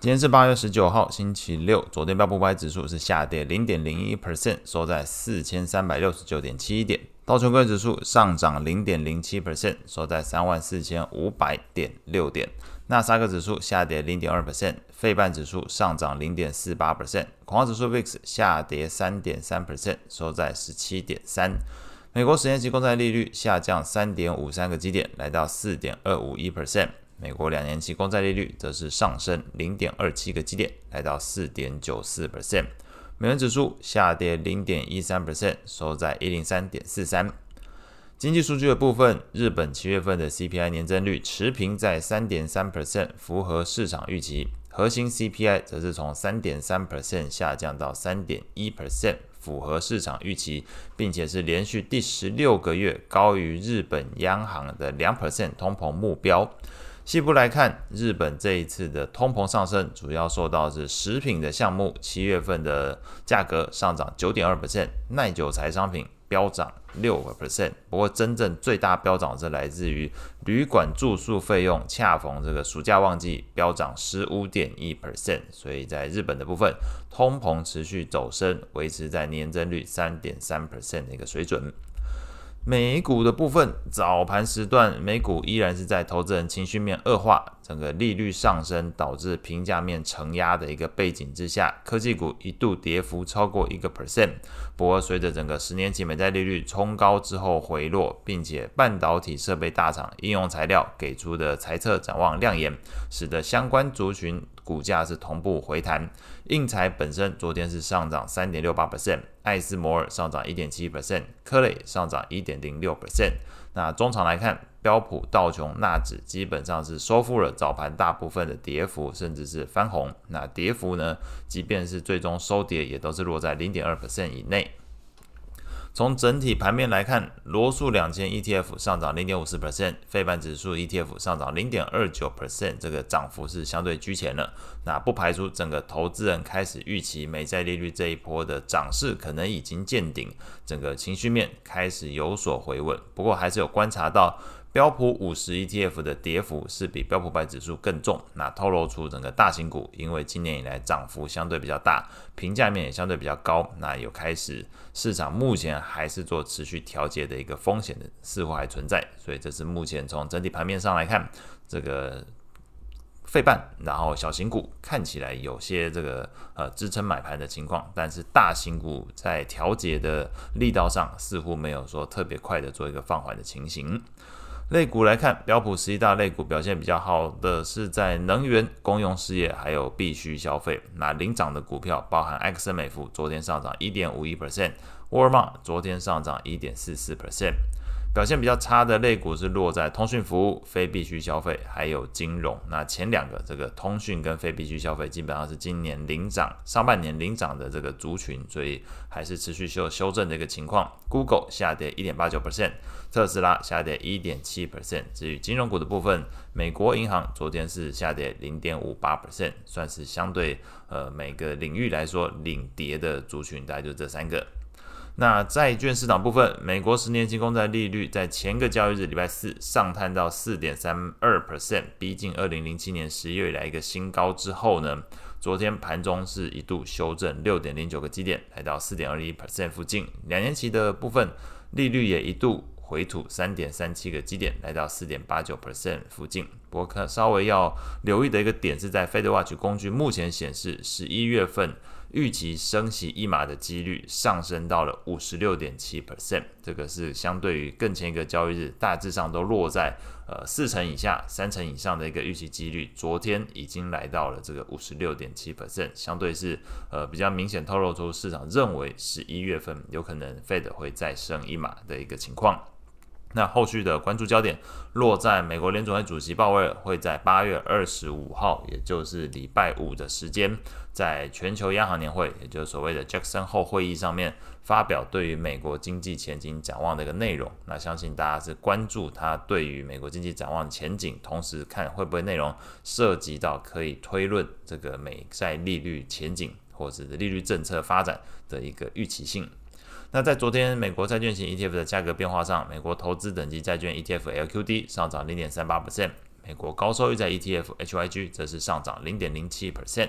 今天是八月十九号，星期六。昨天标普五百指数是下跌零点零一 percent，收在四千三百六十九点七一点。道琼斯指数上涨零点零七 percent，收在三万四千五百点六点。纳斯达克指数下跌零点二 percent，费半指数上涨零点四八 percent，恐慌指数 VIX 下跌三点三 percent，收在十七点三。美国十年期公债利率下降三点五三个基点，来到四点二五一 percent。美国两年期公债利率则是上升零点二七个基点，来到四点九四 percent。美元指数下跌零点一三 percent，收在一零三点四三。经济数据的部分，日本七月份的 CPI 年增率持平在三点三 percent，符合市场预期。核心 CPI 则是从三点三 percent 下降到三点一 percent，符合市场预期，并且是连续第十六个月高于日本央行的两 percent 通膨目标。细部来看，日本这一次的通膨上升，主要受到是食品的项目，七月份的价格上涨九点二 percent，耐久材商品飙涨六个 percent。不过，真正最大飙涨是来自于旅馆住宿费用，恰逢这个暑假旺季，飙涨十五点一 percent。所以在日本的部分，通膨持续走升，维持在年增率三点三 percent 的一个水准。美股的部分，早盘时段，美股依然是在投资人情绪面恶化，整个利率上升导致评价面承压的一个背景之下，科技股一度跌幅超过一个 percent。不过，随着整个十年期美债利率冲高之后回落，并且半导体设备大厂应用材料给出的财测展望亮眼，使得相关族群股价是同步回弹。应材本身昨天是上涨三点六八 percent，艾斯摩尔上涨一点七 percent，科磊上涨一点零六 percent。那中场来看，标普、道琼、纳指基本上是收复了早盘大部分的跌幅，甚至是翻红。那跌幅呢，即便是最终收跌，也都是落在零点二 percent 以内。从整体盘面来看，罗素两千 ETF 上涨零点五四 percent，费半指数 ETF 上涨零点二九 percent，这个涨幅是相对居前了。那不排除整个投资人开始预期美债利率这一波的涨势可能已经见顶，整个情绪面开始有所回稳。不过还是有观察到。标普五十 ETF 的跌幅是比标普百指数更重，那透露出整个大型股因为今年以来涨幅相对比较大，评价面也相对比较高，那有开始市场目前还是做持续调节的一个风险的似乎还存在，所以这是目前从整体盘面上来看，这个费半，然后小型股看起来有些这个呃支撑买盘的情况，但是大型股在调节的力道上似乎没有说特别快的做一个放缓的情形。类股来看，标普十一大类股表现比较好的是在能源、公用事业还有必需消费。那领涨的股票包含埃克森美孚，昨天上涨一点五一 percent；沃尔玛昨天上涨一点四四 percent。表现比较差的类股是落在通讯服务、非必需消费，还有金融。那前两个这个通讯跟非必需消费，基本上是今年领涨上半年领涨的这个族群，所以还是持续修修正的一个情况。Google 下跌一点八九 percent，特斯拉下跌一点七 percent。至于金融股的部分，美国银行昨天是下跌零点五八 percent，算是相对呃每个领域来说领跌的族群，大概就这三个。那债券市场部分，美国十年期公债利率在前个交易日礼拜四上探到四点三二 percent，逼近二零零七年十一月以来一个新高之后呢，昨天盘中是一度修正六点零九个基点，来到四点二一 percent 附近。两年期的部分利率也一度回吐三点三七个基点，来到四点八九 percent 附近。不过看稍微要留意的一个点是在 FedWatch 工具目前显示十一月份。预期升息一码的几率上升到了五十六点七 percent，这个是相对于更前一个交易日，大致上都落在呃四成以下、三成以上的一个预期几率。昨天已经来到了这个五十六点七 percent，相对是呃比较明显透露出市场认为十一月份有可能 Fed 会再升一码的一个情况。那后续的关注焦点落在美国联准会主席鲍威尔会在八月二十五号，也就是礼拜五的时间，在全球央行年会，也就是所谓的 Jackson 后会议上面发表对于美国经济前景展望的一个内容。那相信大家是关注他对于美国经济展望前景，同时看会不会内容涉及到可以推论这个美债利率前景或者是利率政策发展的一个预期性。那在昨天美国债券型 ETF 的价格变化上，美国投资等级债券 ETF LQD 上涨零点三八 percent，美国高收益债 ETF HYG 则是上涨零点零七 percent。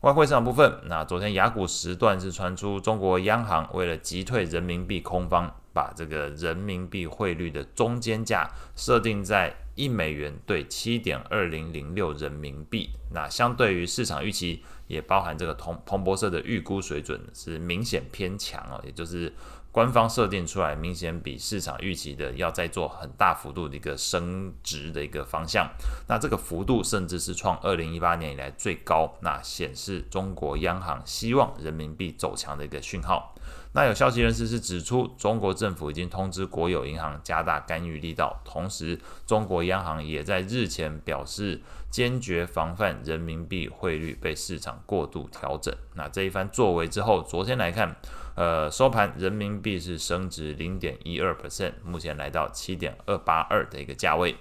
外汇市场部分，那昨天雅股时段是传出中国央行为了击退人民币空方，把这个人民币汇率的中间价设定在一美元兑七点二零零六人民币。那相对于市场预期，也包含这个同彭博社的预估水准是明显偏强哦，也就是。官方设定出来，明显比市场预期的要再做很大幅度的一个升值的一个方向。那这个幅度甚至是创二零一八年以来最高，那显示中国央行希望人民币走强的一个讯号。那有消息人士是指出，中国政府已经通知国有银行加大干预力道，同时中国央行也在日前表示坚决防范人民币汇率被市场过度调整。那这一番作为之后，昨天来看。呃，收盘人民币是升值零点一二 percent，目前来到七点二八二的一个价位。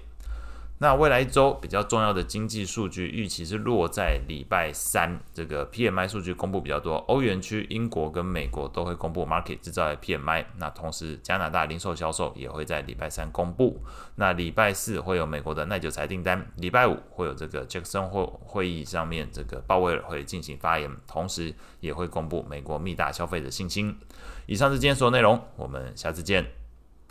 那未来一周比较重要的经济数据预期是落在礼拜三，这个 PMI 数据公布比较多，欧元区、英国跟美国都会公布 market 制造业 PMI。那同时加拿大零售销售也会在礼拜三公布。那礼拜四会有美国的耐久财订单，礼拜五会有这个杰克森会会议上面这个鲍威尔会进行发言，同时也会公布美国密大消费者信心。以上是今天所有内容，我们下次见。